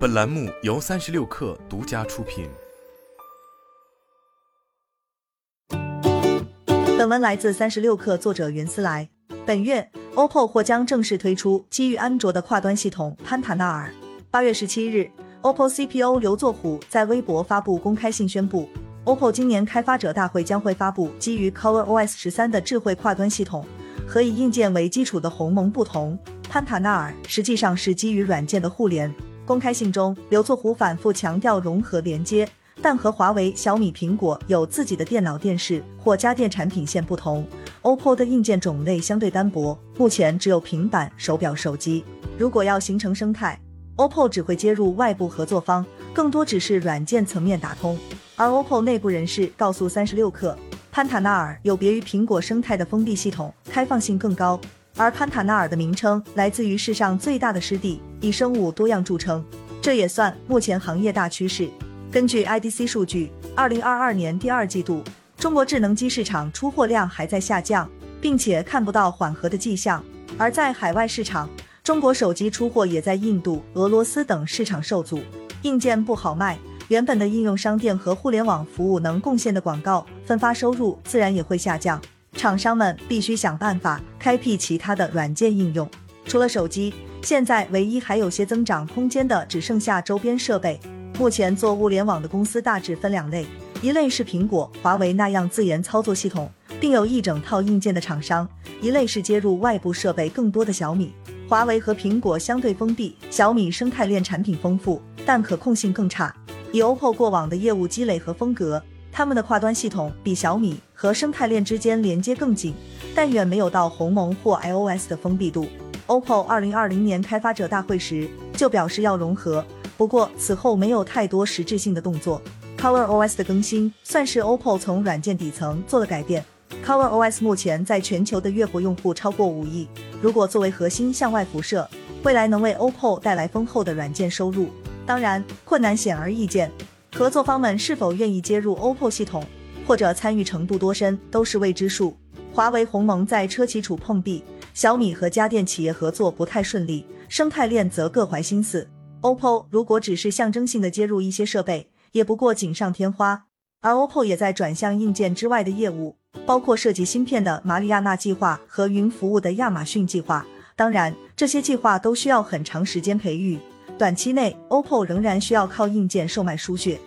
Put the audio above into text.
本栏目由三十六氪独家出品。本文来自三十六氪，作者云思来。本月，OPPO 或将正式推出基于安卓的跨端系统潘塔纳尔。八月十七日，OPPO CPO 刘作虎在微博发布公开信宣布，OPPO 今年开发者大会将会发布基于 ColorOS 十三的智慧跨端系统。和以硬件为基础的鸿蒙不同，潘塔纳尔实际上是基于软件的互联。公开信中，刘作虎反复强调融合连接，但和华为、小米、苹果有自己的电脑、电视或家电产品线不同，OPPO 的硬件种类相对单薄，目前只有平板、手表、手机。如果要形成生态，OPPO 只会接入外部合作方，更多只是软件层面打通。而 OPPO 内部人士告诉三十六氪，潘塔纳尔有别于苹果生态的封闭系统，开放性更高。而潘塔纳尔的名称来自于世上最大的湿地，以生物多样著称，这也算目前行业大趋势。根据 IDC 数据，二零二二年第二季度，中国智能机市场出货量还在下降，并且看不到缓和的迹象。而在海外市场，中国手机出货也在印度、俄罗斯等市场受阻，硬件不好卖，原本的应用商店和互联网服务能贡献的广告分发收入自然也会下降。厂商们必须想办法开辟其他的软件应用。除了手机，现在唯一还有些增长空间的只剩下周边设备。目前做物联网的公司大致分两类，一类是苹果、华为那样自研操作系统，并有一整套硬件的厂商；一类是接入外部设备更多的小米。华为和苹果相对封闭，小米生态链产品丰富，但可控性更差。以 OPPO 过往的业务积累和风格。他们的跨端系统比小米和生态链之间连接更紧，但远没有到鸿蒙或 iOS 的封闭度。OPPO 二零二零年开发者大会时就表示要融合，不过此后没有太多实质性的动作。ColorOS 的更新算是 OPPO 从软件底层做了改变。ColorOS 目前在全球的月活用户超过五亿，如果作为核心向外辐射，未来能为 OPPO 带来丰厚的软件收入。当然，困难显而易见。合作方们是否愿意接入 OPPO 系统，或者参与程度多深，都是未知数。华为、鸿蒙在车企处碰壁，小米和家电企业合作不太顺利，生态链则各怀心思。OPPO 如果只是象征性的接入一些设备，也不过锦上添花。而 OPPO 也在转向硬件之外的业务，包括涉及芯片的马里亚纳计划和云服务的亚马逊计划。当然，这些计划都需要很长时间培育。短期内，OPPO 仍然需要靠硬件售卖输血。